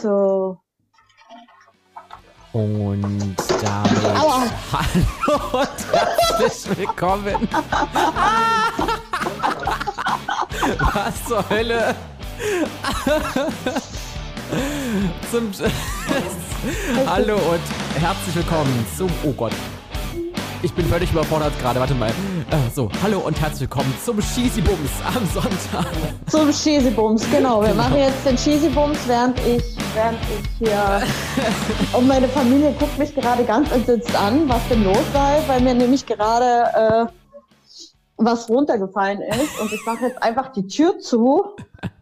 So. Und damit Aua. hallo und herzlich willkommen. Was zur Hölle? Zum Hallo und herzlich willkommen zum Oh Gott. Ich bin völlig überfordert gerade, warte mal. Äh, so, hallo und herzlich willkommen zum Cheesy Bums am Sonntag. Zum Cheesy-Bums, genau. Wir machen jetzt den Cheesy-Bums, während ich, während ich hier. Und meine Familie guckt mich gerade ganz entsetzt an, was denn los sei, weil mir nämlich gerade äh, was runtergefallen ist. Und ich mache jetzt einfach die Tür zu,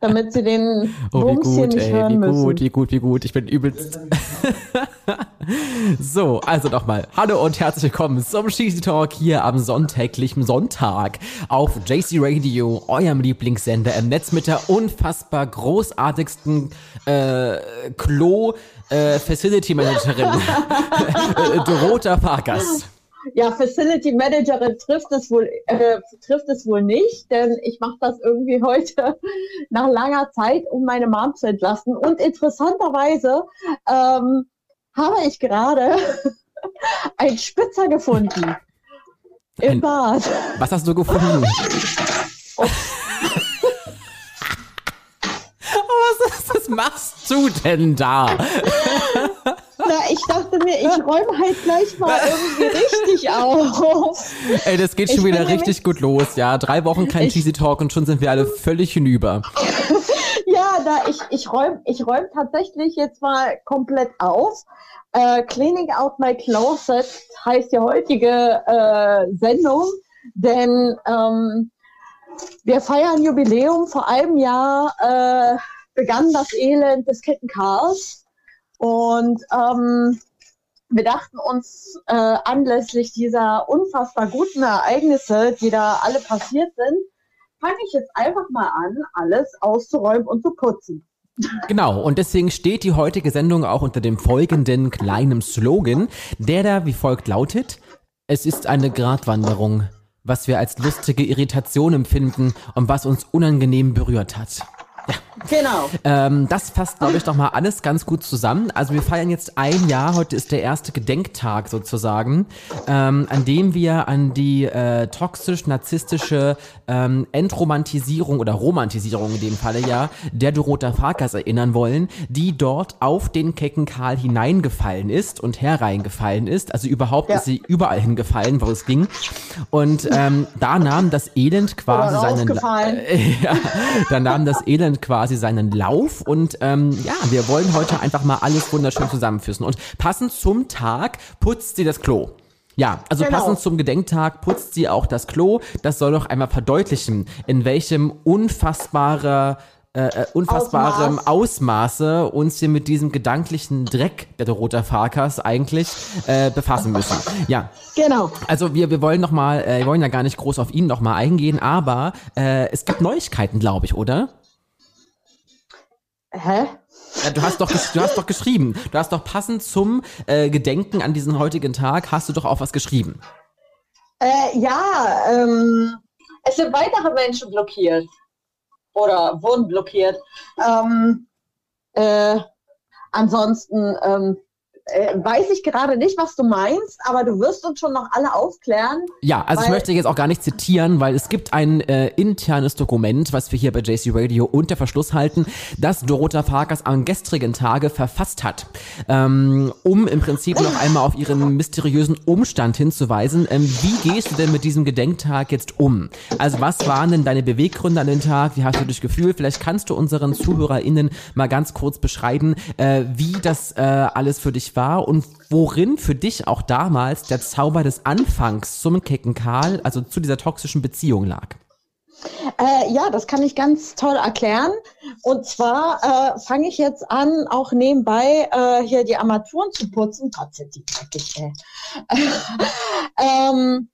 damit sie den Oh, wie Bums hier gut, nicht ey, hören wie müssen. gut, wie gut, wie gut. Ich bin übelst. so, also nochmal. Hallo und herzlich willkommen zum Cheesy Talk hier am sonntäglichen Sonntag auf JC Radio, eurem Lieblingssender im Netz mit der unfassbar großartigsten äh, Klo äh, Facility Managerin äh, Dorota Farkas. Ja, Facility Managerin trifft es wohl, äh, trifft es wohl nicht, denn ich mache das irgendwie heute nach langer Zeit, um meine Mom zu entlasten. Und interessanterweise ähm, habe ich gerade einen Spitzer gefunden im Ein- Bad. Was hast du gefunden? was, was machst du denn da? Na, ich dachte mir, ich räume halt gleich mal irgendwie richtig auf. Ey, das geht schon Ich wieder richtig gut los, ja. Drei Wochen kein Ich- Cheesy Talk und schon sind wir alle völlig hinüber. Ja, da ich, ich räume ich räum tatsächlich jetzt mal komplett auf. Äh, Cleaning out my closet heißt die heutige äh, Sendung, denn ähm, wir feiern Jubiläum. Vor einem Jahr äh, begann das Elend des Kettenchaos und ähm, wir dachten uns äh, anlässlich dieser unfassbar guten Ereignisse, die da alle passiert sind, fange ich jetzt einfach mal an, alles auszuräumen und zu putzen. Genau, und deswegen steht die heutige Sendung auch unter dem folgenden kleinen Slogan, der da wie folgt lautet, es ist eine Gratwanderung, was wir als lustige Irritation empfinden und was uns unangenehm berührt hat. Genau. Ähm, das fasst, glaube ich, noch mal alles ganz gut zusammen. Also wir feiern jetzt ein Jahr, heute ist der erste Gedenktag sozusagen, ähm, an dem wir an die äh, toxisch-narzisstische ähm, Entromantisierung oder Romantisierung in dem Falle ja der Dorota Farkas erinnern wollen, die dort auf den kecken Karl hineingefallen ist und hereingefallen ist. Also überhaupt Ja. ist sie überall hingefallen, wo es ging. Und ähm, da nahm das Elend quasi seinen... rausgefallen. ja, da nahm das Elend quasi seinen Lauf und ähm, ja, wir wollen heute einfach mal alles wunderschön zusammenführen. Und passend zum Tag putzt sie das Klo. Ja, also Genau. passend zum Gedenktag putzt sie auch das Klo. Das soll doch einmal verdeutlichen, in welchem unfassbarer äh, äh, unfassbarem Ausmaß. Ausmaße uns hier mit diesem gedanklichen Dreck der Dorota Farkas eigentlich äh, befassen müssen. Ja, Genau. also wir, wir wollen noch mal, äh, wir wollen ja gar nicht groß auf ihn noch mal eingehen, aber äh, es gibt Neuigkeiten, glaube ich, oder? Hä? Ja, du hast doch, du hast doch geschrieben. Du hast doch passend zum äh, Gedenken an diesen heutigen Tag hast du doch auch was geschrieben. Äh, ja, ähm, es sind weitere Menschen blockiert. Oder wurden blockiert. Ähm, äh, ansonsten ähm, äh, weiß ich gerade nicht, was du meinst, aber du wirst uns schon noch alle aufklären. Ja, also ich möchte jetzt auch gar nicht zitieren, weil es gibt ein äh, internes Dokument, was wir hier bei JC Radio unter Verschluss halten, das Dorota Farkas am gestrigen Tage verfasst hat, ähm, um im Prinzip noch einmal auf ihren mysteriösen Umstand hinzuweisen. Ähm, wie gehst du denn mit diesem Gedenktag jetzt um? Also was waren denn deine Beweggründe an den Tag? Wie hast du dich gefühlt? Vielleicht kannst du unseren ZuhörerInnen mal ganz kurz beschreiben, äh, wie das äh, alles für dich war und worin für dich auch damals der Zauber des Anfangs zum kecken Karl, also zu dieser toxischen Beziehung lag. Äh, ja, das kann ich ganz toll erklären. Und zwar äh, fange ich jetzt an, auch nebenbei äh, hier die Armaturen zu putzen. Die dreckig, ey. ähm,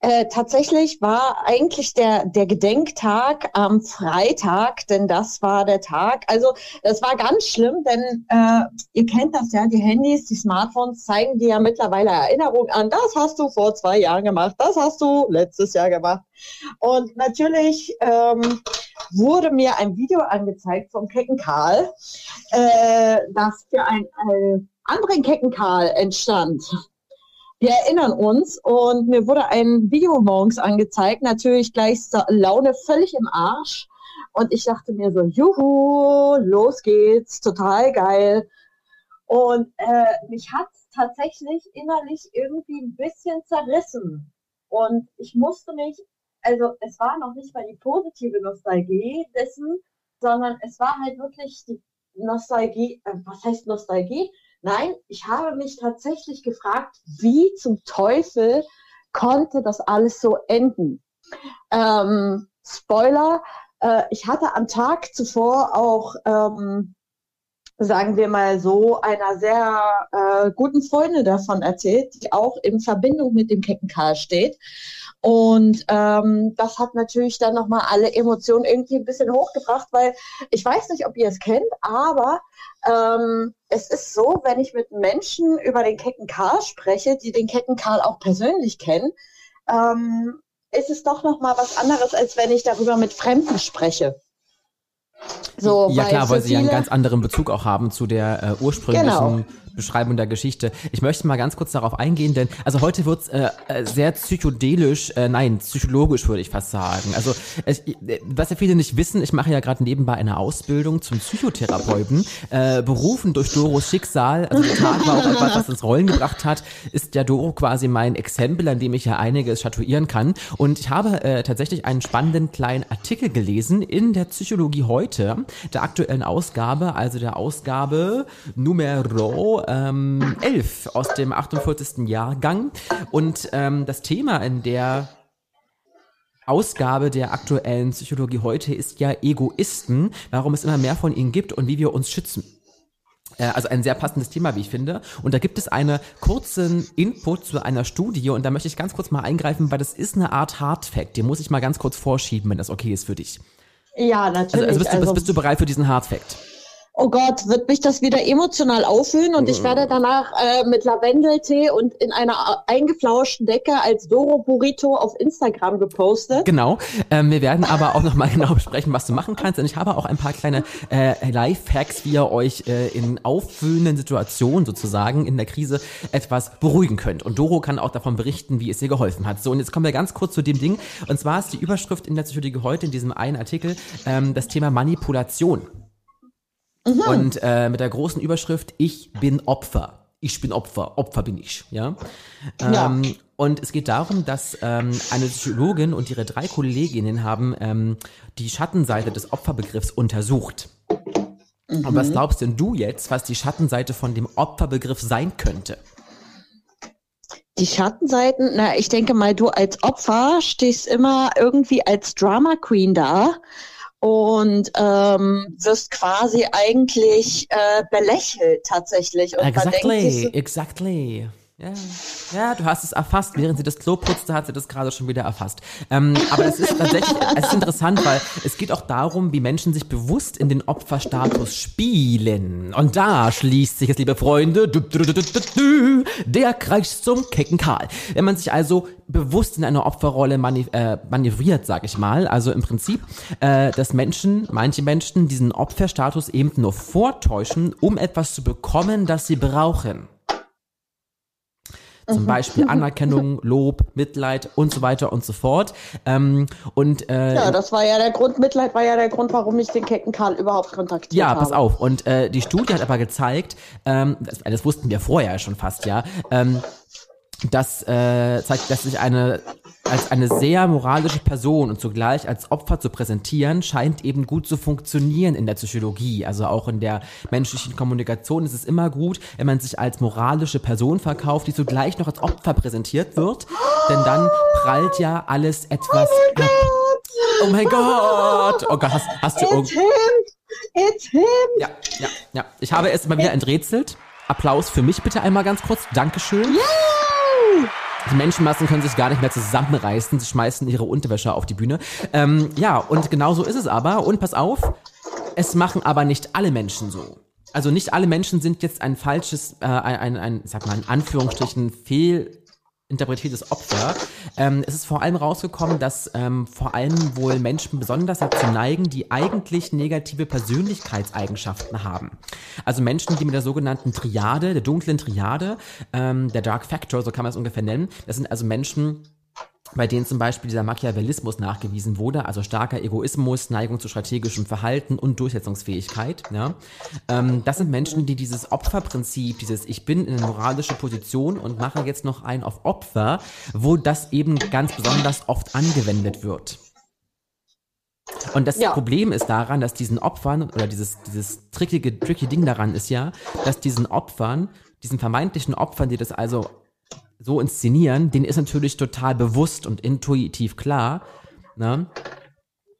Äh, tatsächlich war eigentlich der, der Gedenktag am Freitag, denn das war der Tag. Also das war ganz schlimm, denn äh, ihr kennt das ja, die Handys, die Smartphones zeigen dir ja mittlerweile Erinnerungen an. Das hast du vor zwei Jahren gemacht, das hast du letztes Jahr gemacht. Und natürlich ähm, wurde mir ein Video angezeigt vom Kecken Karl, äh, das für ein, ein anderen Kecken Karl entstand. Wir erinnern uns und mir wurde ein Video morgens angezeigt, natürlich gleich Laune völlig im Arsch. Und ich dachte mir so, juhu, los geht's, total geil. Und äh, mich hat tatsächlich innerlich irgendwie ein bisschen zerrissen. Und ich musste mich, also es war noch nicht mal die positive Nostalgie dessen, sondern es war halt wirklich die Nostalgie, äh, was heißt Nostalgie? Nein, ich habe mich tatsächlich gefragt, wie zum Teufel konnte das alles so enden? Ähm, Spoiler, äh, ich hatte am Tag zuvor auch, ähm, sagen wir mal so, einer sehr äh, guten Freundin davon erzählt, die auch in Verbindung mit dem Kecken Karl steht. Und ähm, das hat natürlich dann nochmal alle Emotionen irgendwie ein bisschen hochgebracht, weil ich weiß nicht, ob ihr es kennt, aber ähm, es ist so, wenn ich mit Menschen über den Kecken Karl spreche, die den Kecken Karl auch persönlich kennen, ähm, ist es doch nochmal was anderes, als wenn ich darüber mit Fremden spreche. So, ja klar, weil sie ja einen ganz anderen Bezug auch haben zu der äh, ursprünglichen genau. Beschreibung der Geschichte. Ich möchte mal ganz kurz darauf eingehen, denn also heute wird's äh, äh, sehr psychodelisch, äh, nein, psychologisch würde ich fast sagen. Also ich, was ja viele nicht wissen, ich mache ja gerade nebenbei eine Ausbildung zum Psychotherapeuten. Äh, berufen durch Doros Schicksal, also der Tag war auch etwas, was ins Rollen gebracht hat, ist der Doro quasi mein Exempel, an dem ich ja einiges statuieren kann. Und ich habe äh, tatsächlich einen spannenden kleinen Artikel gelesen in der Psychologie heute, der aktuellen Ausgabe, also der Ausgabe Numero ähm, 11 aus dem 48. Jahrgang. Und ähm, das Thema in der Ausgabe der aktuellen Psychologie heute ist ja Egoisten, warum es immer mehr von ihnen gibt und wie wir uns schützen. Äh, also ein sehr passendes Thema, wie ich finde. Und da gibt es einen kurzen Input zu einer Studie und da möchte ich ganz kurz mal eingreifen, weil das ist eine Art Hardfact. Den muss ich mal ganz kurz vorschieben, wenn das okay ist für dich. Ja, natürlich. Also, also, bist, du, bist, bist du bereit für diesen Hardfact? Oh Gott, wird mich das wieder emotional auffühlen und ich werde danach äh, mit Lavendeltee und in einer eingeflauschten Decke als Doro Burrito auf Instagram gepostet. Genau. Ähm, wir werden aber auch nochmal genau besprechen, was du machen kannst. Und ich habe auch ein paar kleine äh, Lifehacks, wie ihr euch äh, in auffühlenden Situationen sozusagen in der Krise etwas beruhigen könnt. Und Doro kann auch davon berichten, wie es ihr geholfen hat. So, und jetzt kommen wir ganz kurz zu dem Ding. Und zwar ist die Überschrift in der Psychologie heute in diesem einen Artikel ähm, das Thema Manipulation. Mhm. Und äh, mit der großen Überschrift, ich bin Opfer. Ich bin Opfer, Opfer bin ich, ja. ja. Ähm, und es geht darum, dass ähm, eine Psychologin und ihre drei Kolleginnen haben ähm, die Schattenseite des Opferbegriffs untersucht. Mhm. Und was mhm. glaubst denn du jetzt, was die Schattenseite von dem Opferbegriff sein könnte? Die Schattenseiten, na, ich denke mal, du als Opfer stehst immer irgendwie als Drama Queen da und ähm, wirst quasi eigentlich äh, belächelt tatsächlich. Und exactly, so, exactly. Ja, ja, du hast es erfasst. Während sie das Klo putzte, hat sie das gerade schon wieder erfasst. Ähm, aber es ist tatsächlich, es ist interessant, weil es geht auch darum, wie Menschen sich bewusst in den Opferstatus spielen. Und da schließt sich es, liebe Freunde, der Kreis zum kecken Karl. Wenn man sich also bewusst in einer Opferrolle manöv äh, manövriert, sag ich mal, also im Prinzip, äh, dass Menschen, manche Menschen diesen Opferstatus eben nur vortäuschen, um etwas zu bekommen, das sie brauchen. Zum mhm. Beispiel Anerkennung, Lob, Mitleid und so weiter und so fort. Ähm, und äh, ja, das war ja der Grund, Mitleid war ja der Grund, warum ich den Kecken Karl überhaupt kontaktiert ja, habe. Ja, pass auf. Und äh, die Studie hat aber gezeigt, ähm, das, das wussten wir vorher schon fast, ja, ähm, das äh, zeigt, dass sich eine als eine sehr moralische Person und zugleich als Opfer zu präsentieren, scheint eben gut zu funktionieren in der Psychologie. Also auch in der menschlichen Kommunikation ist es immer gut, wenn man sich als moralische Person verkauft, die zugleich noch als Opfer präsentiert wird. Denn dann prallt ja alles etwas oh ab. Oh mein Gott! Oh Gott, hast, hast du him! It's him! Ja, ja, ja. Ich habe es mal wieder enträtselt. Applaus für mich bitte einmal ganz kurz. Dankeschön. Yeah! Die Menschenmassen können sich gar nicht mehr zusammenreißen. Sie schmeißen ihre Unterwäsche auf die Bühne. Ähm, ja, und genau so ist es aber. Und pass auf, es machen aber nicht alle Menschen so. Also nicht alle Menschen sind jetzt ein falsches, äh, ein, ein, ein, sag mal in Anführungsstrichen, fehl interpretiertes Opfer. Ähm, es ist vor allem rausgekommen, dass ähm, vor allem wohl Menschen besonders dazu neigen, die eigentlich negative Persönlichkeitseigenschaften haben. Also Menschen, die mit der sogenannten Triade, der dunklen Triade, ähm, der Dark Factor, so kann man es ungefähr nennen, das sind also Menschen, bei denen zum Beispiel dieser Machiavellismus nachgewiesen wurde, also starker Egoismus, Neigung zu strategischem Verhalten und Durchsetzungsfähigkeit. Ja? Ähm, das sind Menschen, die dieses Opferprinzip, dieses Ich bin in eine moralische Position und mache jetzt noch ein auf Opfer, wo das eben ganz besonders oft angewendet wird. Und das ja. Problem ist daran, dass diesen Opfern, oder dieses, dieses trickige, tricky Ding daran ist ja, dass diesen Opfern, diesen vermeintlichen Opfern, die das also so inszenieren, denen ist natürlich total bewusst und intuitiv klar, ne?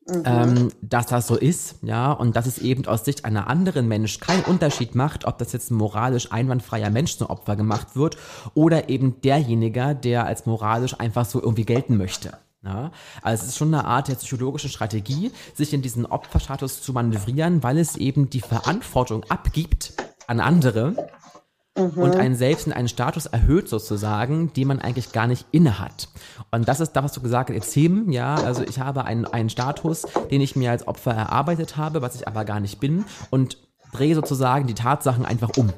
Mhm. Ähm, dass das so ist, ja, und dass es eben aus Sicht einer anderen Mensch keinen Unterschied macht, ob das jetzt ein moralisch einwandfreier Mensch zum Opfer gemacht wird oder eben derjenige, der als moralisch einfach so irgendwie gelten möchte. Ja, also es ist schon eine Art der psychologischen Strategie, sich in diesen Opferstatus zu manövrieren, weil es eben die Verantwortung abgibt an andere mhm. und einen selbst in einen Status erhöht sozusagen, den man eigentlich gar nicht inne hat. Und das ist das, was du gesagt hast, Erzählen, ja, also ich habe einen, einen Status, den ich mir als Opfer erarbeitet habe, was ich aber gar nicht bin und drehe sozusagen die Tatsachen einfach um.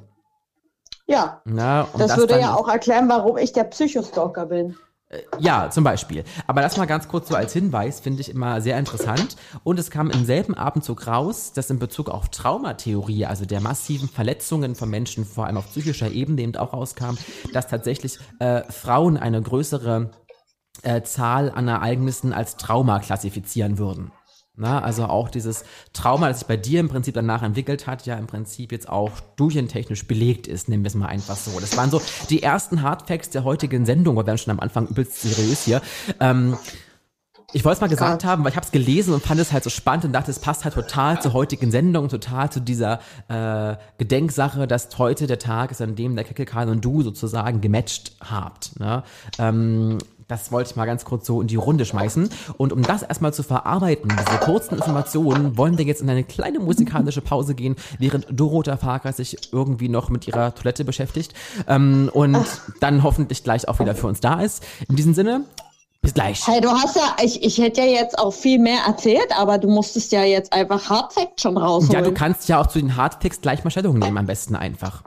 Ja, Na, das, das, würde ja auch erklären, warum ich der Psychostalker bin. Äh, ja, zum Beispiel. Aber das mal ganz kurz so als Hinweis, finde ich immer sehr interessant. Und es kam im selben Abendzug raus, dass in Bezug auf Traumatheorie, also der massiven Verletzungen von Menschen, vor allem auf psychischer Ebene eben auch rauskam, dass tatsächlich äh, Frauen eine größere äh, Zahl an Ereignissen als Trauma klassifizieren würden. Na, also auch dieses Trauma, das sich bei dir im Prinzip danach entwickelt hat, ja im Prinzip jetzt auch studientechnisch belegt ist, nehmen wir es mal einfach so. Das waren so die ersten Hardfacts der heutigen Sendung, wir werden schon am Anfang übelst seriös hier. Ähm, ich wollte es mal gesagt haben, weil ich habe es gelesen und fand es halt so spannend und dachte, es passt halt total zur heutigen Sendung, total zu dieser äh, Gedenksache, dass heute der Tag ist, an dem der Kickelkran und du sozusagen gematcht habt. Ne? Ähm, das wollte ich mal ganz kurz so in die Runde schmeißen. Und um das erstmal zu verarbeiten, diese kurzen Informationen, wollen wir jetzt in eine kleine musikalische Pause gehen, während Dorota Farkas sich irgendwie noch mit ihrer Toilette beschäftigt ähm, und dann hoffentlich gleich auch wieder für uns da ist. In diesem Sinne, bis gleich. Hey, du hast ja, ich, ich hätte ja jetzt auch viel mehr erzählt, aber du musstest ja jetzt einfach Hardfacts schon rausholen. Ja, du kannst ja auch zu den Hardfacts gleich mal Stellung nehmen, am besten einfach.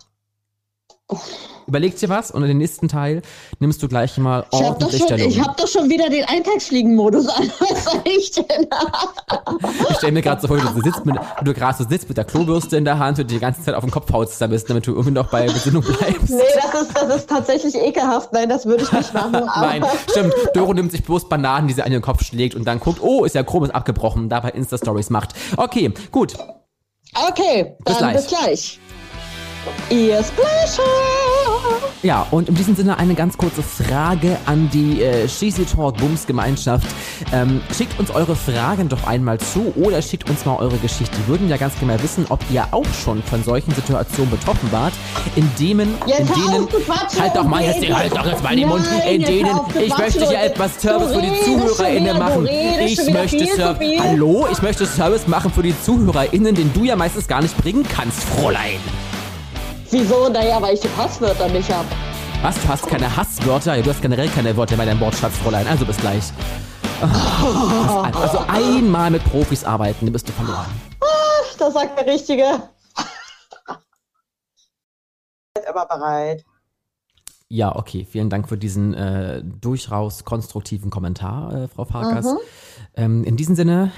Überleg dir was und in den nächsten Teil nimmst du gleich mal ordentlich ich Stellung. Ich habe doch schon wieder den Eintagsfliegen-Modus an. Was soll ich denn? ich stelle mir gerade so vor, du sitzt mit, du gerade so sitzt mit der Klobürste in der Hand und die ganze Zeit auf den Kopf haust damit, damit du irgendwie noch bei Besinnung bleibst. Nee, das ist, das ist tatsächlich ekelhaft. Nein, das würde ich nicht machen. Nein, stimmt. Doro nimmt sich bloß Bananen, die sie an den Kopf schlägt und dann guckt, oh, ist ja Chrom ist abgebrochen, dabei Insta-Stories macht. Okay, gut. Okay, dann bis gleich. Bis gleich. Ihr Splasher! Ja, und in diesem Sinne eine ganz kurze Frage an die äh, Cheesy Talk Bums Gemeinschaft. Ähm, schickt uns eure Fragen doch einmal zu oder schickt uns mal eure Geschichte. Wir würden ja ganz gerne wissen, ob ihr auch schon von solchen Situationen betroffen wart, in denen, in denen, halt doch mal jetzt, halt doch jetzt mal den Mund, in denen, ich möchte hier etwas Service für die ZuhörerInnen machen. Ich möchte Service, hallo, ich möchte Service machen für die ZuhörerInnen, den du ja meistens gar nicht bringen kannst, Fräulein. Wieso? Naja, weil ich die Passwörter nicht habe. Was? Du hast keine Hasswörter? Ja, du hast generell keine Wörter bei deinem Wortschatz, Fräulein. Also bis gleich. Oh, also einmal mit Profis arbeiten, dann bist du verloren. Ah, das sagt der Richtige. Aber bereit. Ja, okay. Vielen Dank für diesen äh, durchaus konstruktiven Kommentar, äh, Frau Farkas. Mhm. Ähm, in diesem Sinne,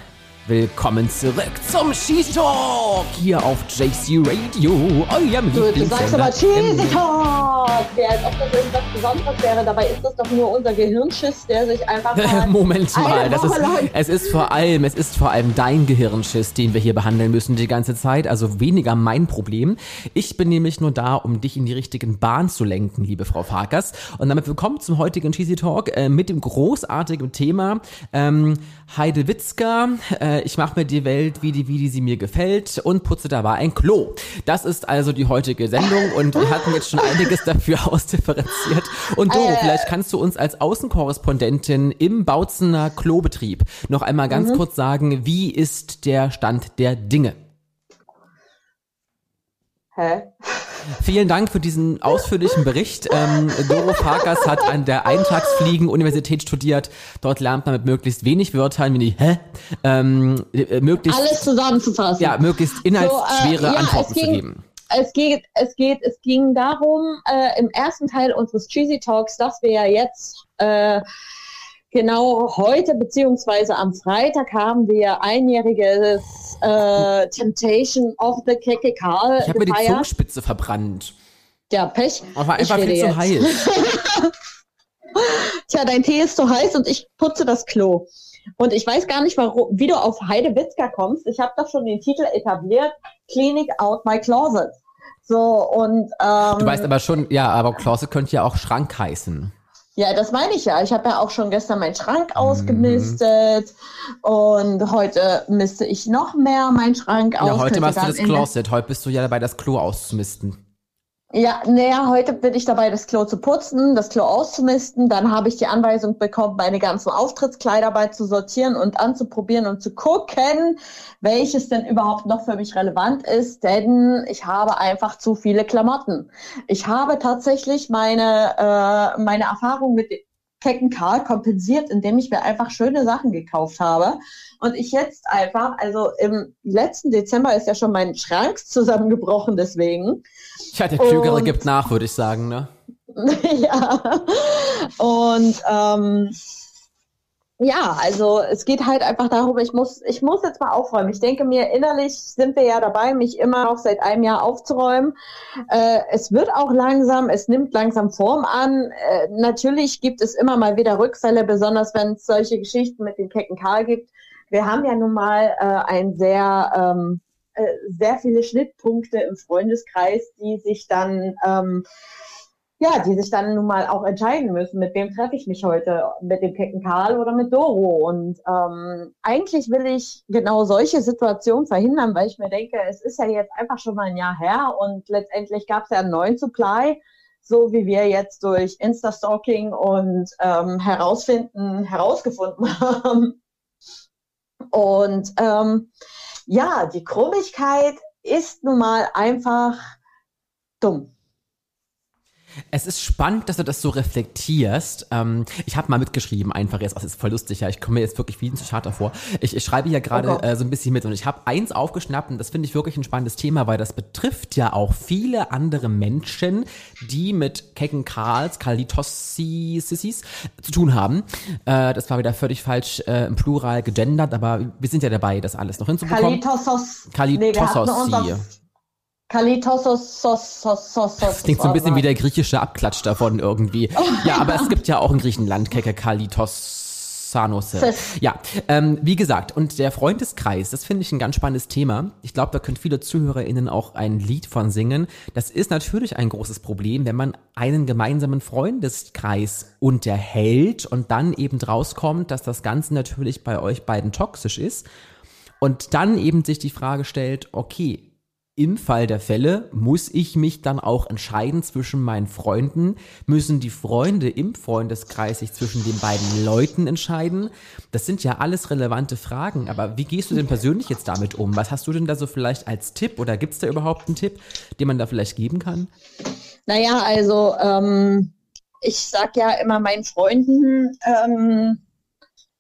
Willkommen zurück zum Cheesy Talk hier auf JC Radio, eurem Du, du sagst aber Cheesy Talk, der als ob das irgendwas Besonderes wäre. Dabei ist das doch nur unser Gehirnschiss, der sich einfach mal Moment mal, das ist, es ist vor allem, es ist vor allem dein Gehirnschiss, den wir hier behandeln müssen die ganze Zeit, also weniger mein Problem. Ich bin nämlich nur da, um dich in die richtigen Bahn zu lenken, liebe Frau Farkas. Und damit willkommen zum heutigen Cheesy Talk äh, mit dem großartigen Thema ähm, Heidewitzka, äh, äh, ich mache mir die Welt, wie die, wie die sie mir gefällt und putze dabei ein Klo. Das ist also die heutige Sendung und wir hatten jetzt schon einiges dafür ausdifferenziert. Und Doro, äh, vielleicht kannst du uns als Außenkorrespondentin im Bautzener Klobetrieb noch einmal ganz mhm. kurz sagen, wie ist der Stand der Dinge? Hä? Vielen Dank für diesen ausführlichen Bericht. Ähm, Doro Farkas hat an der Eintagsfliegen-Universität studiert. Dort lernt man mit möglichst wenig Wörtern, wie die Hä? Ähm, äh, möglichst, Alles zusammenzufassen. Ja, möglichst inhaltsschwere so, äh, ja, Antworten ging, zu geben. Es geht, es geht, es ging darum, äh, im ersten Teil unseres Cheesy Talks, dass wir ja jetzt äh, Genau heute beziehungsweise am Freitag haben wir einjähriges äh, Temptation of the Karl. Ich habe mir die Zungenspitze verbrannt. Ja, Pech. Aber einfach viel zu heiß. Tja, dein Tee ist zu heiß und ich putze das Klo. Und ich weiß gar nicht, warum, wie du auf Heidewitzka kommst. Ich habe doch schon den Titel etabliert, Cleaning Out My Closet. So, und ähm, Du weißt aber schon, ja, aber Closet könnte ja auch Schrank heißen. Ja, das meine ich ja. Ich habe ja auch schon gestern meinen Schrank mhm. ausgemistet und heute misste ich noch mehr meinen Schrank aus. Ja, heute machst du das Closet. Heute bist du ja dabei, das Klo auszumisten. Ja, naja, heute bin ich dabei, das Klo zu putzen, das Klo auszumisten. Dann habe ich die Anweisung bekommen, meine ganzen Auftrittskleider bei zu sortieren und anzuprobieren und zu gucken, welches denn überhaupt noch für mich relevant ist, denn ich habe einfach zu viele Klamotten. Ich habe tatsächlich meine, äh, meine Erfahrung mit kecken Karl kompensiert, indem ich mir einfach schöne Sachen gekauft habe. Und ich jetzt einfach, also im letzten Dezember ist ja schon mein Schrank zusammengebrochen, deswegen. Ja, der Klügere und, gibt nach, würde ich sagen, ne? ja. Und ähm, ja, also es geht halt einfach darum, ich muss, ich muss jetzt mal aufräumen. Ich denke mir, innerlich sind wir ja dabei, mich immer noch seit einem Jahr aufzuräumen. Äh, es wird auch langsam, es nimmt langsam Form an. Äh, natürlich gibt es immer mal wieder Rückfälle, besonders wenn es solche Geschichten mit dem Kecken Karl gibt. Wir haben ja nun mal äh, ein sehr, ähm, äh, sehr viele Schnittpunkte im Freundeskreis, die sich dann ähm, ja, die sich dann nun mal auch entscheiden müssen, mit wem treffe ich mich heute, mit dem Kecken Karl oder mit Doro. Und ähm, eigentlich will ich genau solche Situationen verhindern, weil ich mir denke, es ist ja jetzt einfach schon mal ein Jahr her und letztendlich gab es ja einen neuen Supply, so wie wir jetzt durch Insta-Stalking und ähm, herausfinden, herausgefunden haben. Und ähm, ja, die Krummigkeit ist nun mal einfach dumm. Es ist spannend, dass du das so reflektierst. Ähm, ich habe mal mitgeschrieben, einfach jetzt, das ist voll lustig, ja. Ich komme mir jetzt wirklich wie ein Psychiater vor. Ich, ich schreibe hier gerade oh äh, so ein bisschen mit und ich habe eins aufgeschnappt und das finde ich wirklich ein spannendes Thema, weil das betrifft ja auch viele andere Menschen, die mit Kecken Karls, Kalitossis zu tun haben. Äh, das war wieder völlig falsch äh, im Plural gegendert, aber wir sind ja dabei, das alles noch hinzubekommen. Kalitossos. Kalitossos. Nee, Kalitossos, sos, sos, sos, Das klingt so ein bisschen wie der griechische Abklatsch davon irgendwie. Ja, aber es gibt ja auch in Griechenland Keke Kalitos. Ja, ähm, wie gesagt, und der Freundeskreis, das finde ich ein ganz spannendes Thema. Ich glaube, da können viele ZuhörerInnen auch ein Lied von singen. Das ist natürlich ein großes Problem, wenn man einen gemeinsamen Freundeskreis unterhält und dann eben rauskommt, dass das Ganze natürlich bei euch beiden toxisch ist. Und dann eben sich die Frage stellt, okay, im Fall der Fälle muss ich mich dann auch entscheiden zwischen meinen Freunden. Müssen die Freunde im Freundeskreis sich zwischen den beiden Leuten entscheiden? Das sind ja alles relevante Fragen. Aber wie gehst du denn persönlich jetzt damit um? Was hast du denn da so vielleicht als Tipp oder gibt es da überhaupt einen Tipp, den man da vielleicht geben kann? Naja, also ähm, ich sag ja immer meinen Freunden, ähm,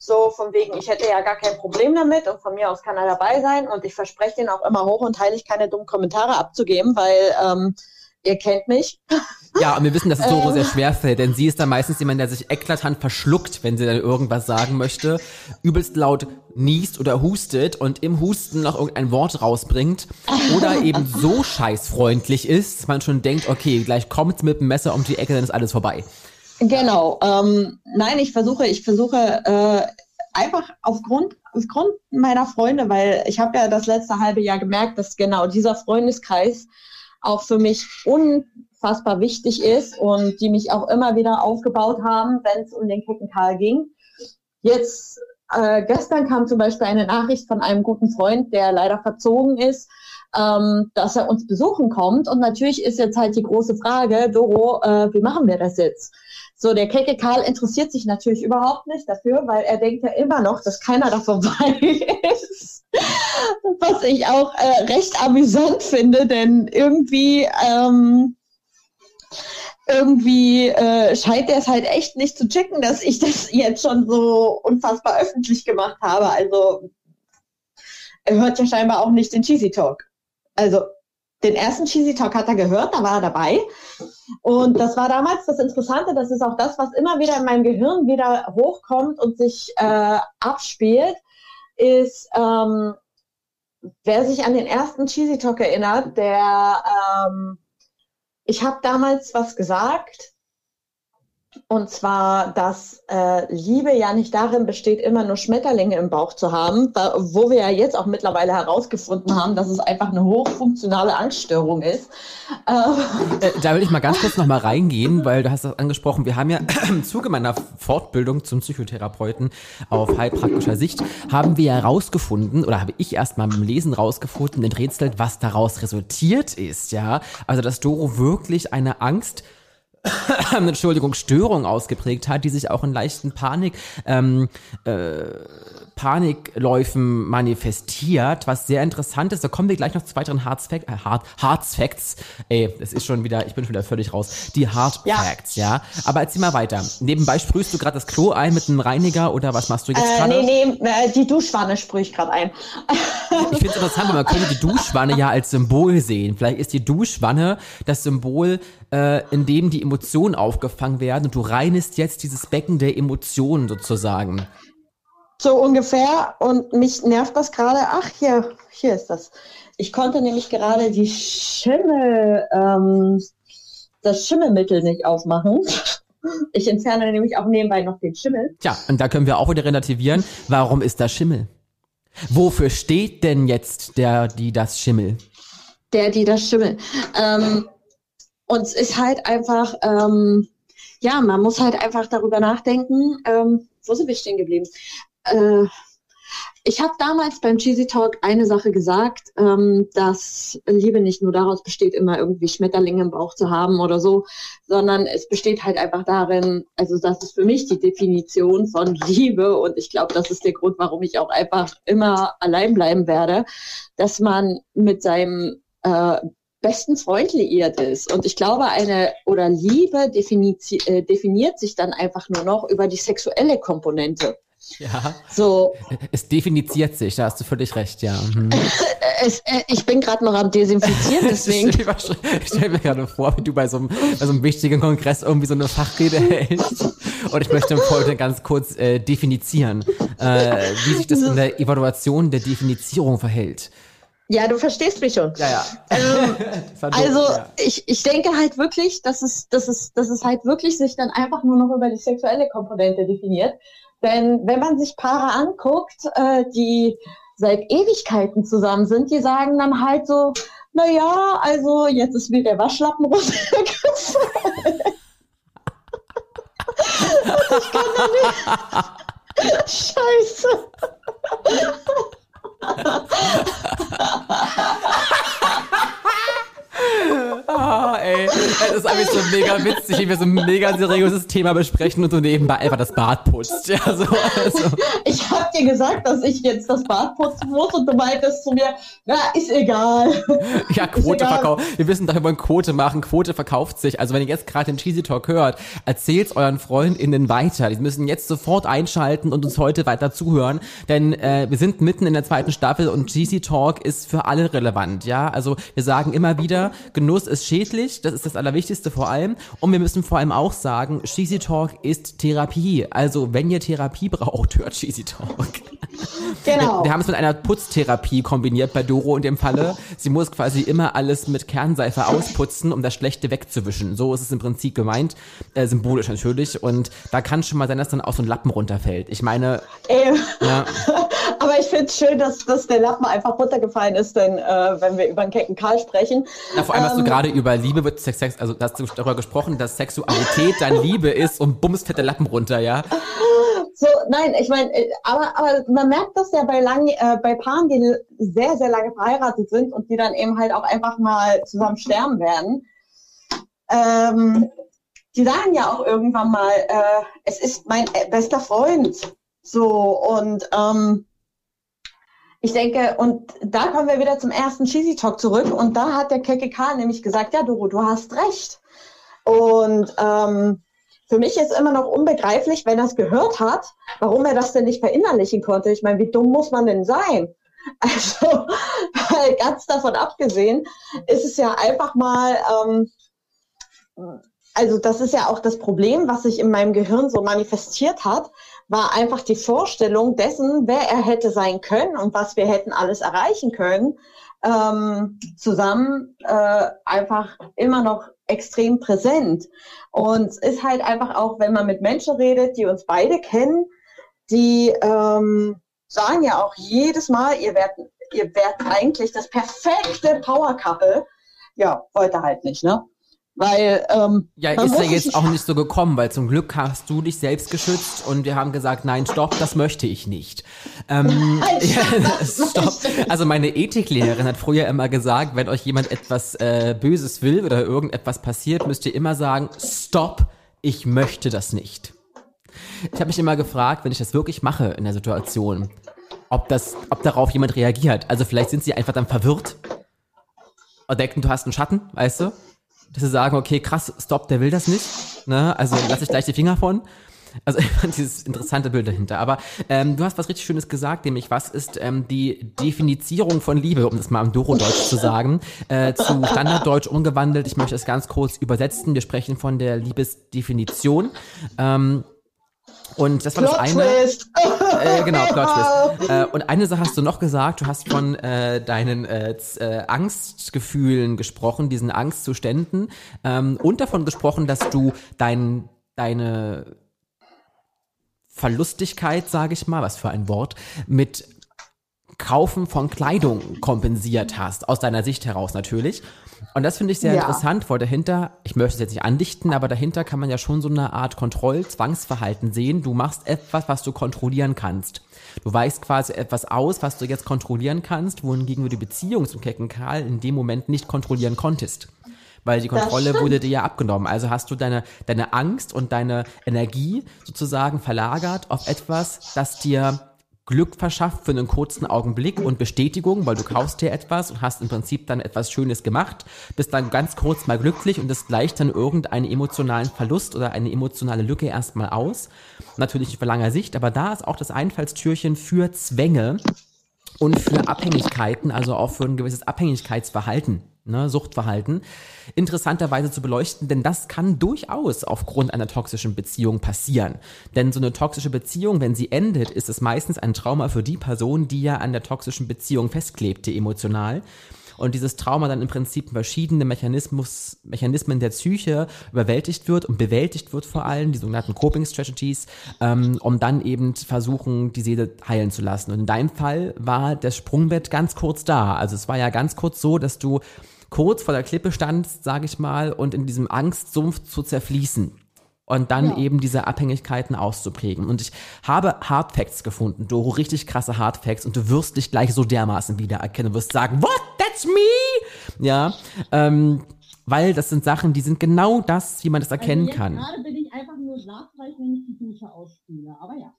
so von wegen, ich hätte ja gar kein Problem damit und von mir aus kann er dabei sein und ich verspreche denen auch immer hoch und heilig keine dummen Kommentare abzugeben, weil ähm, ihr kennt mich. Ja, und wir wissen, dass es Doro sehr schwer fällt, denn sie ist dann meistens jemand, der sich eklatant verschluckt, wenn sie dann irgendwas sagen möchte, übelst laut niest oder hustet und im Husten noch irgendein Wort rausbringt oder eben so scheißfreundlich ist, dass man schon denkt, okay, gleich kommt's mit dem Messer um die Ecke, dann ist alles vorbei. Genau. Ähm, nein, ich versuche, ich versuche äh, einfach aufgrund, aufgrund meiner Freunde, weil ich habe ja das letzte halbe Jahr gemerkt, dass genau dieser Freundeskreis auch für mich unfassbar wichtig ist und die mich auch immer wieder aufgebaut haben, wenn es um den Kecken Karl ging. Jetzt äh, gestern kam zum Beispiel eine Nachricht von einem guten Freund, der leider verzogen ist, ähm, dass er uns besuchen kommt. Und natürlich ist jetzt halt die große Frage, Doro, äh, wie machen wir das jetzt? So, der kecke Karl interessiert sich natürlich überhaupt nicht dafür, weil er denkt ja immer noch, dass keiner davon weiß. Was ich auch äh, recht amüsant finde, denn irgendwie ähm, irgendwie äh, scheint er es halt echt nicht zu checken, dass ich das jetzt schon so unfassbar öffentlich gemacht habe. Also er hört ja scheinbar auch nicht den Cheesy Talk. Also den ersten Cheesy Talk hat er gehört, da war er dabei. Und das war damals das Interessante, das ist auch das, was immer wieder in meinem Gehirn wieder hochkommt und sich äh, abspielt, ist, ähm, wer sich an den ersten Cheesy Talk erinnert, der, ähm, ich habe damals was gesagt, und zwar, dass äh, Liebe ja nicht darin besteht, immer nur Schmetterlinge im Bauch zu haben, da, wo wir ja jetzt auch mittlerweile herausgefunden haben, dass es einfach eine hochfunktionale Angststörung ist. Äh, da will ich mal ganz kurz noch mal reingehen, weil du hast das angesprochen. Wir haben ja im Zuge meiner Fortbildung zum Psychotherapeuten auf heilpraktischer Sicht, haben wir herausgefunden, oder habe ich erst mal beim Lesen rausgefunden, enträtselt, was daraus resultiert ist. Ja, Also, dass Doro wirklich eine Angst Entschuldigung, Störung ausgeprägt hat, die sich auch in leichten Panik, ähm, äh, Panikläufen manifestiert, was sehr interessant ist. Da kommen wir gleich noch zu weiteren Hard Facts. Äh, Hard, Hard Facts. Ey, es ist schon wieder, ich bin schon wieder völlig raus. Die Hard ja. Facts, ja. Aber erzähl mal weiter. Nebenbei sprühst du gerade das Klo ein mit einem Reiniger oder was machst du jetzt äh, gerade? Nee, nee, äh, die Duschwanne sprühe ich gerade ein. ich finde es interessant, weil man könnte die Duschwanne ja als Symbol sehen. Vielleicht ist die Duschwanne das Symbol, äh, in dem die Emotionen aufgefangen werden und du reinest jetzt dieses Becken der Emotionen sozusagen. So ungefähr. Und mich nervt das gerade. Ach, hier, hier ist das. Ich konnte nämlich gerade die Schimmel, ähm, das Schimmelmittel nicht aufmachen. Ich entferne nämlich auch nebenbei noch den Schimmel. Tja, und da können wir auch wieder relativieren. Warum ist das Schimmel? Wofür steht denn jetzt der, die, das Schimmel? Der, die, das Schimmel. Ähm, und es ist halt einfach, ähm, ja, man muss halt einfach darüber nachdenken, ähm, wo sind wir stehen geblieben? Äh, ich habe damals beim Cheesy Talk eine Sache gesagt, ähm, dass Liebe nicht nur daraus besteht, immer irgendwie Schmetterlinge im Bauch zu haben oder so, sondern es besteht halt einfach darin, also das ist für mich die Definition von Liebe und ich glaube, das ist der Grund, warum ich auch einfach immer allein bleiben werde, dass man mit seinem äh, besten Freund liiert ist. Und ich glaube, eine oder Liebe definiert, äh, definiert sich dann einfach nur noch über die sexuelle Komponente. Ja. So. Es definiert sich, da hast du völlig recht, ja. Mhm. Es, äh, ich bin gerade noch am Desinfizieren, deswegen. ich stelle mir gerade vor, wie du bei so, einem, bei so einem wichtigen Kongress irgendwie so eine Fachrede hältst. Und ich möchte heute ganz kurz äh, definieren, äh, wie sich das in der Evaluation der Definizierung verhält. Ja, du verstehst mich schon. Ja, ja. Ähm, also ja. ich, ich denke halt wirklich, dass es, dass, es, dass es halt wirklich sich dann einfach nur noch über die sexuelle Komponente definiert. Denn wenn man sich Paare anguckt, äh, die seit Ewigkeiten zusammen sind, die sagen dann halt so, na ja, also jetzt ist mir der Waschlappen runtergefallen. ich kann da nicht. Scheiße. Ah, ey. Das ist einfach so mega witzig, wie wir so ein mega seriöses Thema besprechen und du nebenbei einfach das Bad putzt. Ja, so, also. Ich hab dir gesagt, dass ich jetzt das Bad putzen muss und du meintest zu mir, na, ist egal. Ja, Quote verkauft. Wir wissen doch, wir wollen Quote machen. Quote verkauft sich. Also wenn ihr jetzt gerade den Cheesy Talk hört, erzählt's euren FreundInnen weiter. Die müssen jetzt sofort einschalten und uns heute weiter zuhören, denn äh, wir sind mitten in der zweiten Staffel und Cheesy Talk ist für alle relevant. Ja, also wir sagen immer wieder, Genuss ist schädlich, das ist das Allerwichtigste vor allem. Und wir müssen vor allem auch sagen, Cheesy Talk ist Therapie. Also wenn ihr Therapie braucht, hört Cheesy Talk. Genau. Wir, wir haben es mit einer Putztherapie kombiniert bei Doro in dem Falle. Sie muss quasi immer alles mit Kernseife ausputzen, um das Schlechte wegzuwischen. So ist es im Prinzip gemeint, äh, symbolisch natürlich. Und da kann schon mal sein, dass dann auch so ein Lappen runterfällt. Ich meine, Ey. Ja. aber ich finde es schön, dass, dass der Lappen einfach runtergefallen ist, denn äh, wenn wir über den Kecken Karl sprechen. Na, vor allem hast du ähm, gerade über Liebe wird Sex, Sex, also hast du darüber gesprochen, dass Sexualität dein Liebe ist und bums fette Lappen runter, ja? so, nein, ich meine, äh, aber, aber man merkt das ja bei lang, äh, bei Paaren, die sehr, sehr lange verheiratet sind und die dann eben halt auch einfach mal zusammen sterben werden. Ähm, die sagen ja auch irgendwann mal, äh, es ist mein äh, bester Freund. So, und ähm, ich denke, und da kommen wir wieder zum ersten Cheesy Talk zurück. Und da hat der Karl nämlich gesagt, ja, Doro, du hast recht. Und ähm, für mich ist immer noch unbegreiflich, wenn er es gehört hat, warum er das denn nicht verinnerlichen konnte. Ich meine, wie dumm muss man denn sein? Also ganz davon abgesehen, ist es ja einfach mal, ähm, also das ist ja auch das Problem, was sich in meinem Gehirn so manifestiert hat, war einfach die Vorstellung dessen, wer er hätte sein können und was wir hätten alles erreichen können, ähm, zusammen äh, einfach immer noch extrem präsent. Und es ist halt einfach auch, wenn man mit Menschen redet, die uns beide kennen, die ähm, sagen ja auch jedes Mal, ihr werdet, ihr werdet eigentlich das perfekte Power Couple. Ja, wollte halt nicht, ne? Weil, ähm, ja, ist ja jetzt auch nicht so gekommen, weil zum Glück hast du dich selbst geschützt und wir haben gesagt, nein, stopp, das möchte ich nicht. Ähm, ja, stopp. Also meine Ethiklehrerin hat früher immer gesagt, wenn euch jemand etwas äh, Böses will oder irgendetwas passiert, müsst ihr immer sagen, stopp, ich möchte das nicht. Ich habe mich immer gefragt, wenn ich das wirklich mache in der Situation, ob das, ob darauf jemand reagiert. Also vielleicht sind sie einfach dann verwirrt und denken, du hast einen Schatten, weißt du? Dass sie sagen, okay, krass, stopp, der will das nicht. Ne? Also lass ich gleich die Finger von. Also ich fand dieses interessante Bild dahinter. Aber ähm, du hast was richtig Schönes gesagt, nämlich was ist ähm, die Definizierung von Liebe, um das mal im Doro-Deutsch zu sagen, äh, zu Standarddeutsch umgewandelt. Ich möchte es ganz kurz übersetzen. Wir sprechen von der Liebesdefinition. Ähm, und das war Plot das eine. Twist. Äh, genau, Plot Twist. Äh, und eine Sache hast du noch gesagt, du hast von äh, deinen äh, äh, Angstgefühlen gesprochen, diesen Angstzuständen, ähm, und davon gesprochen, dass du dein, deine Verlustigkeit, sage ich mal, was für ein Wort, mit Kaufen von Kleidung kompensiert hast, aus deiner Sicht heraus natürlich. Und das finde ich sehr ja. interessant, weil dahinter, ich möchte es jetzt nicht andichten, aber dahinter kann man ja schon so eine Art Kontroll-Zwangsverhalten sehen. Du machst etwas, was du kontrollieren kannst. Du weichst quasi etwas aus, was du jetzt kontrollieren kannst, wohingegen du die Beziehung zum Kecken Karl in dem Moment nicht kontrollieren konntest. Weil die Kontrolle wurde dir ja abgenommen. Also hast du deine, deine Angst und deine Energie sozusagen verlagert auf etwas, das dir Glück verschafft für einen kurzen Augenblick und Bestätigung, weil du kaufst dir etwas und hast im Prinzip dann etwas Schönes gemacht, bist dann ganz kurz mal glücklich und das gleicht dann irgendeinen emotionalen Verlust oder eine emotionale Lücke erstmal aus. Natürlich nicht für lange Sicht, aber da ist auch das Einfallstürchen für Zwänge und für Abhängigkeiten, also auch für ein gewisses Abhängigkeitsverhalten ne, Suchtverhalten, interessanterweise zu beleuchten, denn das kann durchaus aufgrund einer toxischen Beziehung passieren. Denn so eine toxische Beziehung, wenn sie endet, ist es meistens ein Trauma für die Person, die ja an der toxischen Beziehung festklebte emotional und dieses Trauma dann im Prinzip verschiedene Mechanismus, Mechanismen der Psyche überwältigt wird und bewältigt wird vor allem, die sogenannten Coping Strategies, ähm, um dann eben versuchen, die Seele heilen zu lassen. Und in deinem Fall war das Sprungbett ganz kurz da. Also es war ja ganz kurz so, dass du kurz vor der Klippe standst, sage ich mal, und in diesem Angstsumpf zu zerfließen und dann ja. eben diese Abhängigkeiten auszuprägen. Und ich habe Hard Facts gefunden, Doro, richtig krasse Hard Facts und du wirst dich gleich so dermaßen wiedererkennen, du wirst sagen, what, that's me? Ja, ähm, weil das sind Sachen, die sind genau das, wie man das also erkennen also kann. Gerade bin ich einfach nur schlafreich, wenn ich die Dusche ausspüle, aber ja.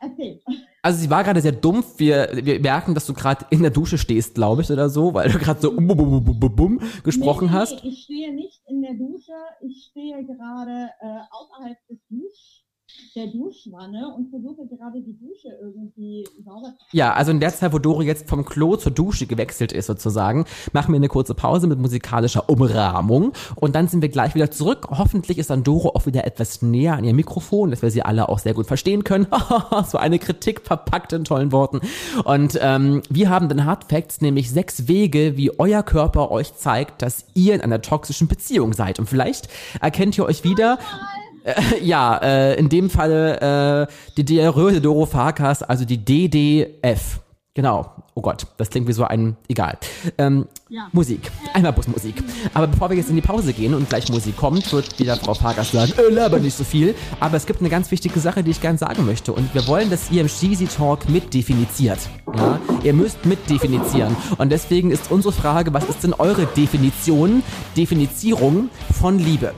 Erzähl. Also sie war gerade sehr dumpf. Wir, wir merken, dass du gerade in der Dusche stehst, glaube ich, oder so, weil du gerade so um, um, um, um, um gesprochen nee, nee, hast. Ich stehe nicht in der Dusche. Ich stehe gerade äh, außerhalb des Dusch der Duschwanne und versuche gerade die Dusche irgendwie sauber zu Ja, also in der Zeit, wo Dori jetzt vom Klo zur Dusche gewechselt ist sozusagen, machen wir eine kurze Pause mit musikalischer Umrahmung und dann sind wir gleich wieder zurück. Hoffentlich ist dann Doro auch wieder etwas näher an ihr Mikrofon, dass wir sie alle auch sehr gut verstehen können. so eine Kritik verpackt in tollen Worten. Und ähm, wir haben den Hard Facts, nämlich sechs Wege, wie euer Körper euch zeigt, dass ihr in einer toxischen Beziehung seid. Und vielleicht erkennt ihr euch wieder. Äh, ja, äh, in dem Falle äh, die Diarrhoe Dorofakas, also die DDF. Genau. Oh Gott, das klingt wie so ein. Egal. Ähm, Ja. Musik. Einmal bloß Musik. Aber bevor wir jetzt in die Pause gehen und gleich Musik kommt, wird wieder Frau Farkas sagen, äh, laber nicht so viel. Aber es gibt eine ganz wichtige Sache, die ich gerne sagen möchte. Und wir wollen, dass ihr im Cheesy Talk mitdefiniziert. Ja? Ihr müsst mitdefinizieren. Und deswegen ist unsere Frage, was ist denn eure Definition, Definizierung von Liebe?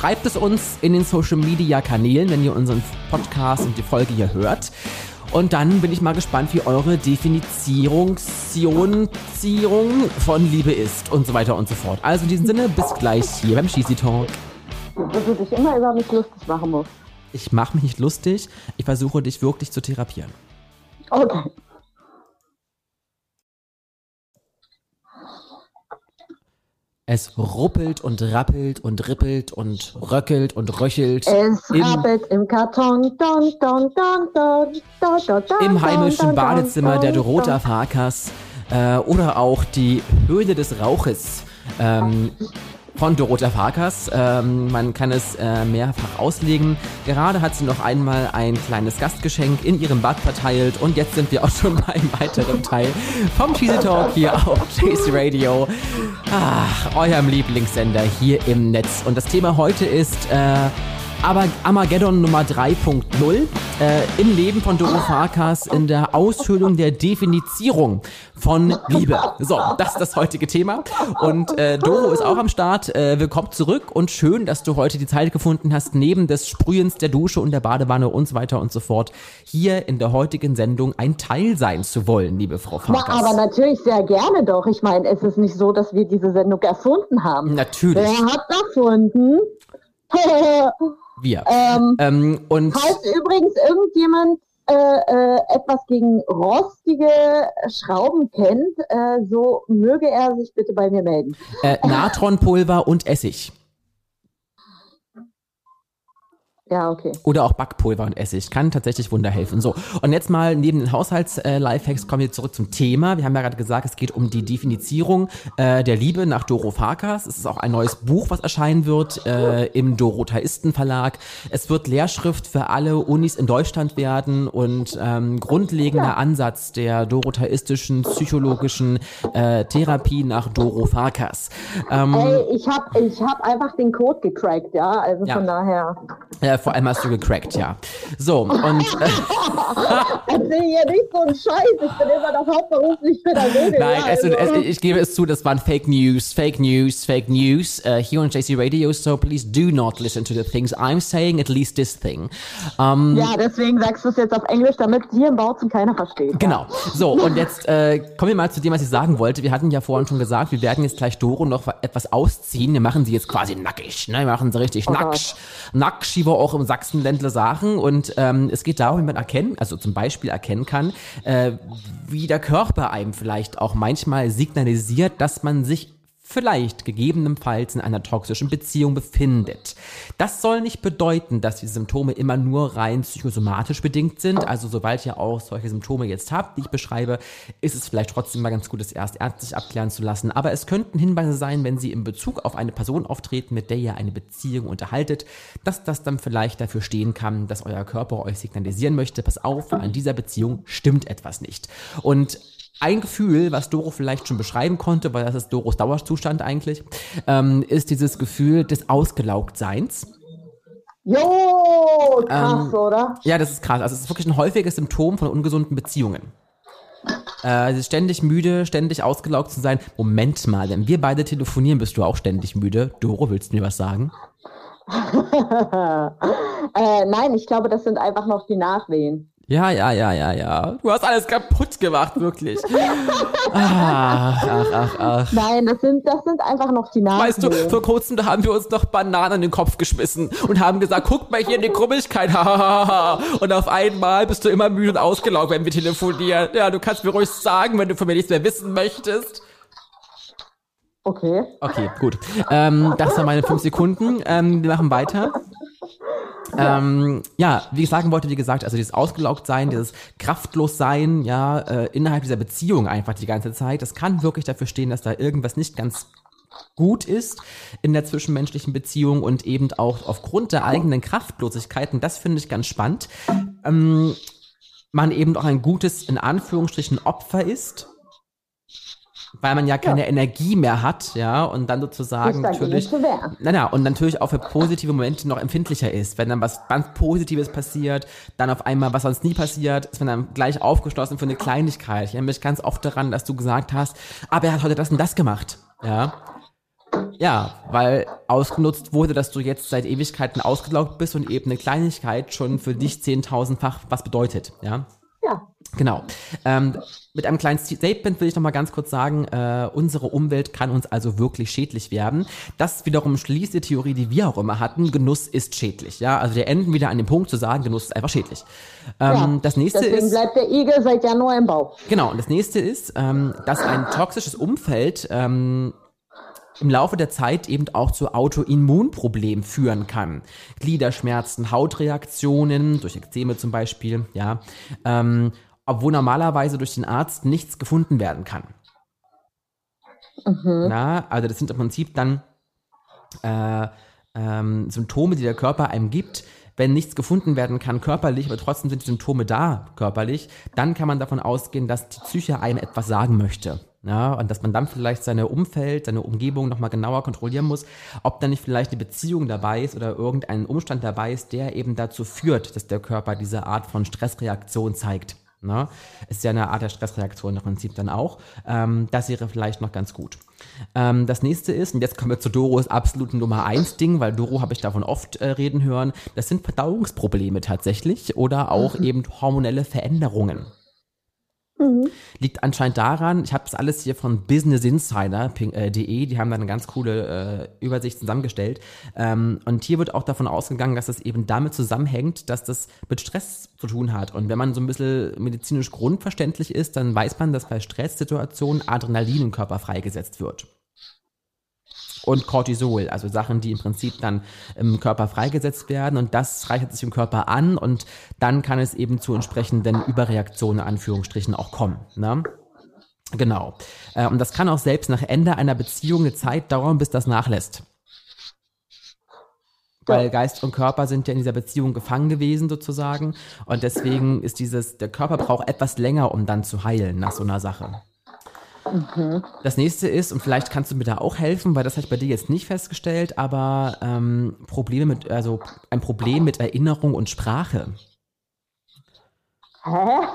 Schreibt es uns in den Social Media Kanälen, wenn ihr unseren Podcast und die Folge hier hört. Und dann bin ich mal gespannt, wie eure Definizierung von Liebe ist und so weiter und so fort. Also in diesem Sinne, bis gleich hier beim Cheesy Talk. Dass du dich immer über mich lustig machen musst. Ich mache mich nicht lustig, ich versuche dich wirklich zu therapieren. Okay. Es ruppelt und rappelt und rippelt und röckelt und röchelt Es rappelt im Karton. Don, don, don, im heimischen Badezimmer der Dorota. Farkas äh, oder auch die Höhle des Rauches ähm, von Dorota Farkas. Ähm, man kann es äh, mehrfach auslegen. Gerade hat sie noch einmal ein kleines Gastgeschenk in ihrem Bad verteilt und jetzt sind wir auch schon beim weiteren Teil vom Cheesy Talk hier auf JC Radio. Ach, eurem Lieblingssender hier im Netz. Und das Thema heute ist äh, aber Armageddon Nummer 3.0 äh, im Leben von Doro Farkas in der Aushöhlung der Definizierung von Liebe. So, das ist das heutige Thema. Und äh, Doro ist auch am Start. Äh, willkommen zurück und schön, dass du heute die Zeit gefunden hast, neben des Sprühens der Dusche und der Badewanne und so weiter und so fort, hier in der heutigen Sendung ein Teil sein zu wollen, liebe Frau Na, Farkas. aber natürlich sehr gerne doch. Ich meine, es ist nicht so, dass wir diese Sendung erfunden haben. Natürlich, Wer hat erfunden? wir. ähm, Ähm, und falls übrigens irgendjemand äh, äh, etwas gegen rostige Schrauben kennt, äh, so möge er sich bitte bei mir melden. äh, Natronpulver und Essig. Ja, okay. Oder auch Backpulver und Essig. Kann tatsächlich Wunder helfen. So, und jetzt mal neben den Haushalts-Lifehacks kommen wir zurück zum Thema. Wir haben ja gerade gesagt, es geht um die Definition äh, der Liebe nach Doro Farkas. Es ist auch ein neues Buch, was erscheinen wird äh, im Dorotheisten Verlag. Es wird Lehrschrift für alle Unis in Deutschland werden und ähm, grundlegender Ansatz der dorotheistischen psychologischen äh, Therapie nach Doro Farkas. Ähm, Ey, ich hab, ich hab einfach den Code gecrackt, ja. Also Ja. von daher. äh, vor allem hast du gecrackt, ja. So, und äh, Erzähl hier nicht so einen Scheiß. Ich bin immer noch hauptberuflich Pädagoge. Nein, ja, es, es, also. ich gebe es zu, das waren Fake News, Fake News, Fake News uh, here on JC Radio. So please do not listen to the things I'm saying, at least this thing. Um, Ja, deswegen sagst du es jetzt auf Englisch, damit hier im Bautzen keiner versteht. Genau. So, und jetzt äh, kommen wir mal zu dem, was ich sagen wollte. Wir hatten ja vorhin schon gesagt, wir werden jetzt gleich Doro noch etwas ausziehen. Wir machen sie jetzt quasi nackig. Ne? Wir machen sie richtig Oh nackig. Nackig, wie wir auch im Sachsenländle sagen. Und ähm, es geht darum, wie man erkennen, also zum Beispiel erkennen kann, äh, wie der Körper einem vielleicht auch manchmal signalisiert, dass man sich vielleicht gegebenenfalls in einer toxischen Beziehung befindet. Das soll nicht bedeuten, dass die Symptome immer nur rein psychosomatisch bedingt sind. Also sobald ihr auch solche Symptome jetzt habt, die ich beschreibe, ist es vielleicht trotzdem mal ganz gut, es erst ärztlich abklären zu lassen. Aber es könnten Hinweise sein, wenn sie in Bezug auf eine Person auftreten, mit der ihr eine Beziehung unterhaltet, dass das dann vielleicht dafür stehen kann, dass euer Körper euch signalisieren möchte, pass auf, an dieser Beziehung stimmt etwas nicht. Und ein Gefühl, was Doro vielleicht schon beschreiben konnte, weil das ist Doros Dauerzustand eigentlich, ähm, ist dieses Gefühl des Ausgelaugtseins. Jo, krass, Ähm, oder? Ja, das ist krass. Also es ist wirklich ein häufiges Symptom von ungesunden Beziehungen. Äh, es ist ständig müde, ständig ausgelaugt zu sein. Moment mal, wenn wir beide telefonieren, bist du auch ständig müde. Doro, willst du mir was sagen? äh, nein, ich glaube, das sind einfach noch die Nachwehen. Ja, ja, ja, ja, ja. Du hast alles kaputt gemacht, wirklich. Ach, ach, ach, ach. Nein, das sind, das sind einfach noch die Nachwehen. Weißt du, vor kurzem, da haben wir uns noch Bananen in den Kopf geschmissen und haben gesagt, guck mal hier in die Krummigkeit, hahaha. und auf einmal bist du immer müde und ausgelaugt, wenn wir telefonieren. Ja, du kannst mir ruhig sagen, wenn du von mir nichts mehr wissen möchtest. okay. Okay, gut. Ähm, das waren meine fünf Sekunden. Ähm, wir machen weiter. Ähm, ja, wie ich sagen wollte, wie gesagt, also dieses Ausgelaugtsein, dieses Kraftlossein, ja, äh, innerhalb dieser Beziehung einfach die ganze Zeit, das kann wirklich dafür stehen, dass da irgendwas nicht ganz gut ist in der zwischenmenschlichen Beziehung und eben auch aufgrund der eigenen Kraftlosigkeiten, das finde ich ganz spannend. Ähm, man eben auch ein gutes, in Anführungsstrichen, Opfer ist, weil man ja keine ja. Energie mehr hat, ja, und dann sozusagen natürlich, na, na, und natürlich auch für positive Momente noch empfindlicher ist. Wenn dann was ganz Positives passiert, dann auf einmal, was sonst nie passiert, ist man dann gleich aufgeschlossen für eine Kleinigkeit. Ich erinnere mich ganz oft daran, dass du gesagt hast, aber er hat heute das und das gemacht, ja. Ja, weil ausgenutzt wurde, dass du jetzt seit Ewigkeiten ausgelaugt bist und eben eine Kleinigkeit schon für dich zehntausendfach was bedeutet, ja. Genau. Ähm, mit einem kleinen Statement will ich noch mal ganz kurz sagen, äh, unsere Umwelt kann uns also wirklich schädlich werden. Das wiederum schließt die Theorie, die wir auch immer hatten, Genuss ist schädlich. Ja, also wir enden wieder an dem Punkt zu sagen, Genuss ist einfach schädlich. Ähm, ja, das nächste deswegen ist, bleibt der Igel seit Januar im Bauch. Genau. Und das nächste ist, ähm, dass ein toxisches Umfeld ähm, im Laufe der Zeit eben auch zu Autoimmunproblemen führen kann. Gliederschmerzen, Hautreaktionen, durch Ekzeme zum Beispiel, ja, ähm, obwohl normalerweise durch den Arzt nichts gefunden werden kann. Mhm. Na, also das sind im Prinzip dann äh, ähm, Symptome, die der Körper einem gibt, wenn nichts gefunden werden kann körperlich, aber trotzdem sind die Symptome da körperlich, dann kann man davon ausgehen, dass die Psyche einem etwas sagen möchte. Ja, und dass man dann vielleicht seine Umfeld, seine Umgebung nochmal genauer kontrollieren muss, ob da nicht vielleicht eine Beziehung dabei ist oder irgendein Umstand dabei ist, der eben dazu führt, dass der Körper diese Art von Stressreaktion zeigt. Ne? Ist ja eine Art der Stressreaktion im Prinzip dann auch. Ähm, das wäre vielleicht noch ganz gut. Ähm, das nächste ist, und jetzt kommen wir zu Doros absoluten Nummer eins Ding, weil Doro habe ich davon oft äh, reden hören, das sind Verdauungsprobleme tatsächlich oder auch mhm. eben hormonelle Veränderungen. Mhm. Liegt anscheinend daran, ich habe das alles hier von Business Insider.de, äh, die haben da eine ganz coole äh, Übersicht zusammengestellt. Ähm, und hier wird auch davon ausgegangen, dass das eben damit zusammenhängt, dass das mit Stress zu tun hat. Und wenn man so ein bisschen medizinisch grundverständlich ist, dann weiß man, dass bei Stresssituationen Adrenalin im Körper freigesetzt wird und Cortisol, also Sachen, die im Prinzip dann im Körper freigesetzt werden und das reichert sich im Körper an und dann kann es eben zu entsprechenden Überreaktionen, Anführungsstrichen, auch kommen. Ne? Genau. Äh, und das kann auch selbst nach Ende einer Beziehung eine Zeit dauern, bis das nachlässt. Weil Geist und Körper sind ja in dieser Beziehung gefangen gewesen sozusagen. Und deswegen ist dieses, der Körper braucht etwas länger, um dann zu heilen nach so einer Sache. Mhm. Das nächste ist, und vielleicht kannst du mir da auch helfen, weil das habe ich bei dir jetzt nicht festgestellt, aber ähm, Probleme mit, also ein Problem mit Erinnerung und Sprache. Hä?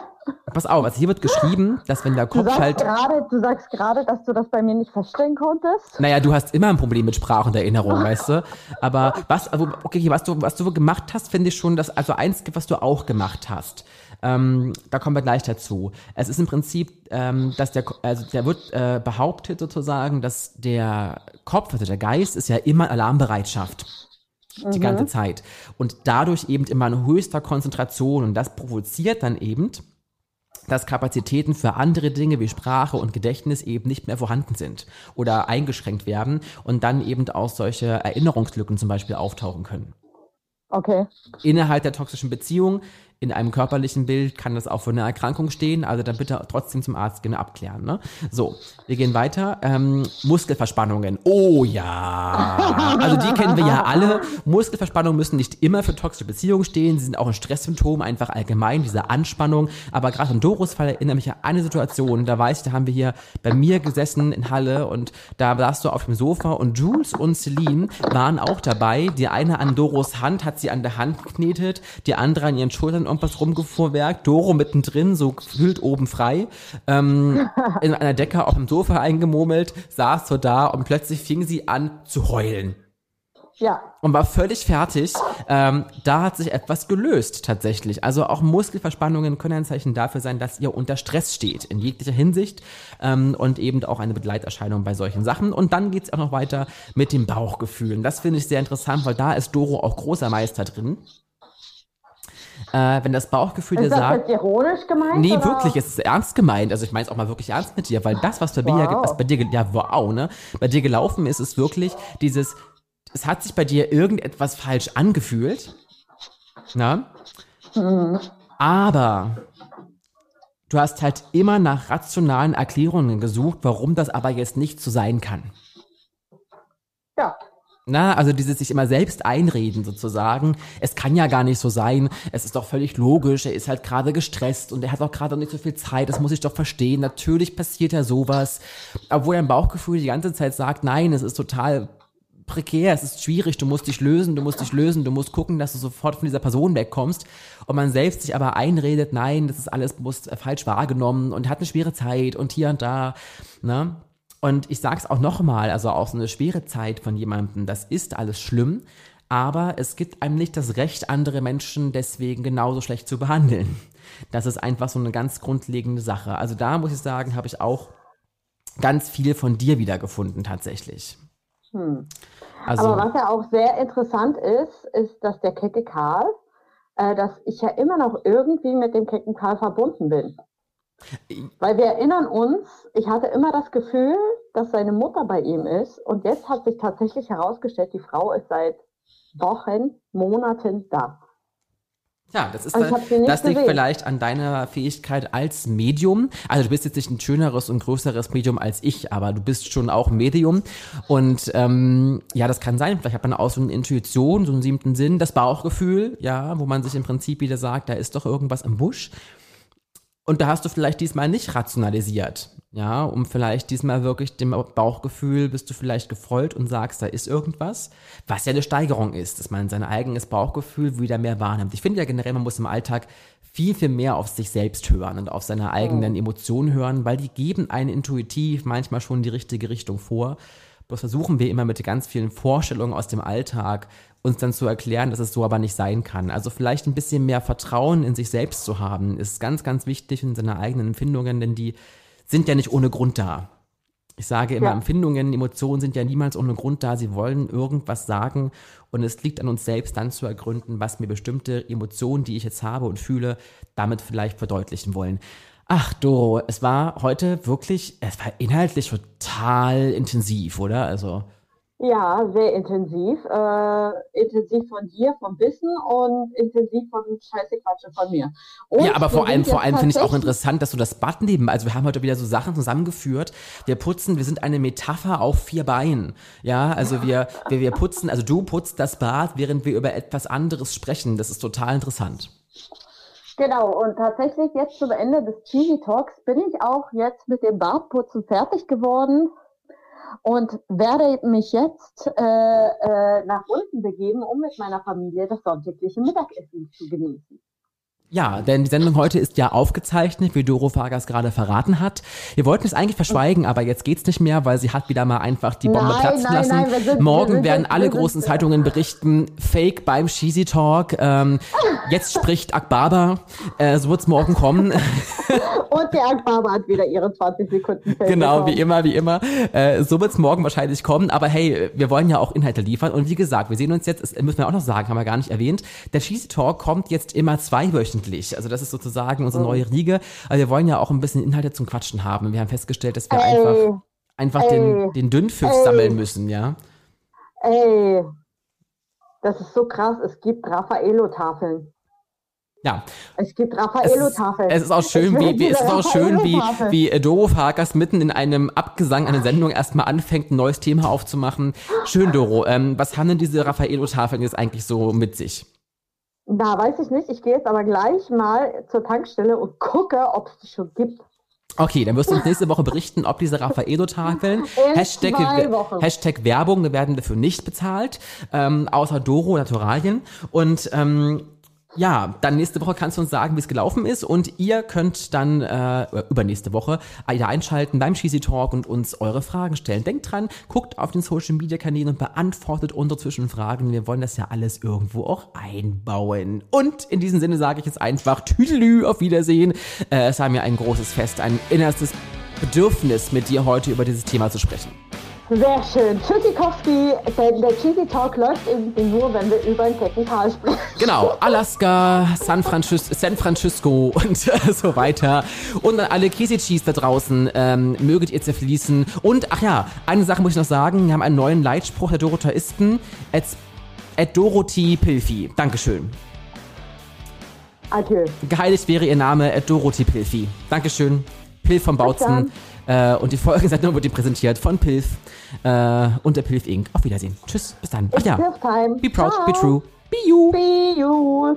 Pass auf, also hier wird geschrieben, dass wenn der Kopf halt. Du sagst gerade, dass du das bei mir nicht feststellen konntest. Naja, du hast immer ein Problem mit Sprache und Erinnerung, weißt du. Aber was, also, okay, was du, was du gemacht hast, finde ich schon, dass also eins gibt, was du auch gemacht hast. Ähm, da kommen wir gleich dazu. Es ist im Prinzip, ähm, dass der, also der wird äh, behauptet sozusagen, dass der Kopf, also der Geist, ist ja immer Alarmbereitschaft die mhm. ganze Zeit und dadurch eben immer in höchster Konzentration und das provoziert dann eben, dass Kapazitäten für andere Dinge wie Sprache und Gedächtnis eben nicht mehr vorhanden sind oder eingeschränkt werden und dann eben auch solche Erinnerungslücken zum Beispiel auftauchen können. Okay. Innerhalb der toxischen Beziehung in einem körperlichen Bild kann das auch für eine Erkrankung stehen, also dann bitte trotzdem zum Arzt gehen abklären. Ne? So, wir gehen weiter. Ähm, Muskelverspannungen. Oh ja. Also die kennen wir ja alle. Muskelverspannungen müssen nicht immer für toxische Beziehungen stehen. Sie sind auch ein Stresssymptom, einfach allgemein, diese Anspannung. Aber gerade im Doros Fall erinnere mich an eine Situation, da weiß ich, da haben wir hier bei mir gesessen in Halle und da saßt du auf dem Sofa und Jules und Celine waren auch dabei. Die eine an Doros Hand hat sie an der Hand geknetet, die andere an ihren Schultern irgendwas rumgefuhrwerkt, Doro mittendrin, so gefühlt oben frei, ähm, in einer Decke auf dem Sofa eingemurmelt, saß so da und plötzlich fing sie an zu heulen. Ja. Und war völlig fertig. Ähm, da hat sich etwas gelöst tatsächlich. Also auch Muskelverspannungen können ein Zeichen dafür sein, dass ihr unter Stress steht, in jeglicher Hinsicht. Ähm, und eben auch eine Begleiterscheinung bei solchen Sachen. Und dann geht's auch noch weiter mit dem Bauchgefühlen. Das finde ich sehr interessant, weil da ist Doro auch großer Meister drin. Äh, wenn das Bauchgefühl dir sagt. Ist das ironisch gemeint? Nee, oder? wirklich, es ist ernst gemeint. Also ich meine es auch mal wirklich ernst mit dir, weil das, was bei, wow. mir, was bei dir, ja, wow, ne, bei dir gelaufen ist, ist wirklich dieses, es hat sich bei dir irgendetwas falsch angefühlt. Na? Mhm. Aber du hast halt immer nach rationalen Erklärungen gesucht, warum das aber jetzt nicht so sein kann. Ja. Na, also dieses sich immer selbst einreden sozusagen. Es kann ja gar nicht so sein. Es ist doch völlig logisch. Er ist halt gerade gestresst und er hat auch gerade nicht so viel Zeit. Das muss ich doch verstehen. Natürlich passiert ja sowas. Obwohl dein Bauchgefühl die ganze Zeit sagt, nein, es ist total prekär, es ist schwierig, du musst dich lösen, du musst dich lösen, du musst gucken, dass du sofort von dieser Person wegkommst. Und man selbst sich aber einredet, nein, das ist alles bewusst falsch wahrgenommen und hat eine schwere Zeit und hier und da. Ne? Und ich sag's auch nochmal, also auch so eine schwere Zeit von jemandem, das ist alles schlimm, aber es gibt einem nicht das Recht, andere Menschen deswegen genauso schlecht zu behandeln. Das ist einfach so eine ganz grundlegende Sache. Also da muss ich sagen, habe ich auch ganz viel von dir wiedergefunden tatsächlich. Hm. Also, aber was ja auch sehr interessant ist, ist, dass der Kecke Karl, äh, dass ich ja immer noch irgendwie mit dem Kecken Karl verbunden bin. Weil wir erinnern uns, ich hatte immer das Gefühl, dass seine Mutter bei ihm ist. Und jetzt hat sich tatsächlich herausgestellt, die Frau ist seit Wochen, Monaten da. Ja, das ist das liegt vielleicht an deiner Fähigkeit als Medium. Also du bist jetzt nicht ein schöneres und größeres Medium als ich, aber du bist schon auch Medium. Und ähm, ja, das kann sein. Vielleicht hat man auch so eine Intuition, so einen siebten Sinn, das Bauchgefühl, ja, wo man sich im Prinzip wieder sagt, da ist doch irgendwas im Busch. Und da hast du vielleicht diesmal nicht rationalisiert, ja, um vielleicht diesmal wirklich dem Bauchgefühl bist du vielleicht gefolgt und sagst, da ist irgendwas, was ja eine Steigerung ist, dass man sein eigenes Bauchgefühl wieder mehr wahrnimmt. Ich finde ja generell, man muss im Alltag viel, viel mehr auf sich selbst hören und auf seine eigenen oh. Emotionen hören, weil die geben einen intuitiv manchmal schon die richtige Richtung vor. Bloß versuchen wir immer mit ganz vielen Vorstellungen aus dem Alltag uns dann zu erklären, dass es so aber nicht sein kann. Also vielleicht ein bisschen mehr Vertrauen in sich selbst zu haben, ist ganz, ganz wichtig in seiner eigenen Empfindungen, denn die sind ja nicht ohne Grund da. Ich sage immer, ja. Empfindungen, Emotionen sind ja niemals ohne Grund da. Sie wollen irgendwas sagen und es liegt an uns selbst dann zu ergründen, was mir bestimmte Emotionen, die ich jetzt habe und fühle, damit vielleicht verdeutlichen wollen. Ach, Doro, es war heute wirklich, es war inhaltlich total intensiv, oder? Also. Ja, sehr intensiv. Äh, intensiv von dir, vom Wissen und intensiv von Scheiße Quatsche von mir. Und ja, aber vor allem, vor allem finde ich auch interessant, dass du das Buttonleben, also wir haben heute wieder so Sachen zusammengeführt. Wir putzen, wir sind eine Metapher auf vier Beinen. Ja, also wir, wir, wir putzen, also du putzt das Bad, während wir über etwas anderes sprechen. Das ist total interessant. Genau, und tatsächlich jetzt zum Ende des Cheesy Talks bin ich auch jetzt mit dem Bartputzen fertig geworden und werde mich jetzt äh, äh, nach unten begeben, um mit meiner Familie das sonntägliche Mittagessen zu genießen. Ja, denn die Sendung heute ist ja aufgezeichnet, wie Doro Vargas gerade verraten hat. Wir wollten es eigentlich verschweigen, aber jetzt geht's nicht mehr, weil sie hat wieder mal einfach die Bombe nein, platzen nein, lassen. Nein, sind, Morgen werden alle großen Zeitungen berichten, Fake beim Cheesy Talk. Ähm, jetzt spricht Akbaba. Äh, so wird's morgen kommen. Und der Akbaba hat wieder ihre 20 Sekunden Fake Genau, bekommen. wie immer, wie immer. Äh, so wird's morgen wahrscheinlich kommen. Aber hey, wir wollen ja auch Inhalte liefern. Und wie gesagt, wir sehen uns jetzt, das müssen wir auch noch sagen, haben wir gar nicht erwähnt. Der Cheesy Talk kommt jetzt immer zweiwöchentlich wöchentlich. Also das ist sozusagen unsere oh. neue Riege. Also wir wollen ja auch ein bisschen Inhalte zum Quatschen haben. Wir haben festgestellt, dass wir ey, einfach, einfach ey, den, den Dünnpfiff ey, sammeln müssen, ja. Ey, das ist so krass. Es gibt Raffaello-Tafeln. Ja. Es gibt Raffaello-Tafeln. Es, es, ist auch schön, wie, wie, es ist auch schön, wie, wie Doro Farkas mitten in einem Abgesang einer Sendung erstmal anfängt, ein neues Thema aufzumachen. Schön, Doro. Ähm, was haben denn diese Raffaello-Tafeln jetzt eigentlich so mit sich? Da weiß ich nicht. Ich gehe jetzt aber gleich mal zur Tankstelle und gucke, ob es die schon gibt. Okay, dann wirst du uns nächste Woche berichten, ob diese Raffaello-Tafeln, Hashtag, Hashtag Werbung, da werden dafür nicht bezahlt, ähm, außer Doro Naturalien. Und ähm, ja, dann nächste Woche kannst du uns sagen, wie es gelaufen ist und ihr könnt dann äh, übernächste Woche wieder einschalten beim Cheesy Talk und uns eure Fragen stellen. Denkt dran, guckt auf den Social Media Kanälen und beantwortet unsere Zwischenfragen. Wir wollen das ja alles irgendwo auch einbauen. Und in diesem Sinne sage ich jetzt einfach Tüdelü, auf Wiedersehen. Äh, es war mir ein großes Fest, ein innerstes Bedürfnis, mit dir heute über dieses Thema zu sprechen. Sehr schön. Tschüssikowski, denn der Cheesy Talk läuft irgendwie nur, wenn wir über den Kecken Karl sprechen. Genau, Alaska, San, Francis San Francisco und äh, so weiter. Und an alle Käse Cheese da draußen, ähm, möget ihr zerfließen. Und, ach ja, eine Sache muss ich noch sagen, wir haben einen neuen Leitspruch der Dorotheisten. At, at Dorothy Pilfi. Dankeschön. Adieu. Geheiligt wäre ihr Name, at Dorothy Pilfi. Dankeschön. Pilf vom Bautzen. Äh, und die Folgensendung wird dir präsentiert von Pilf äh, und der Pilf Inc. Auf Wiedersehen. Tschüss, bis dann. Ach ja. Be proud, Ciao. be true, be you. Be you.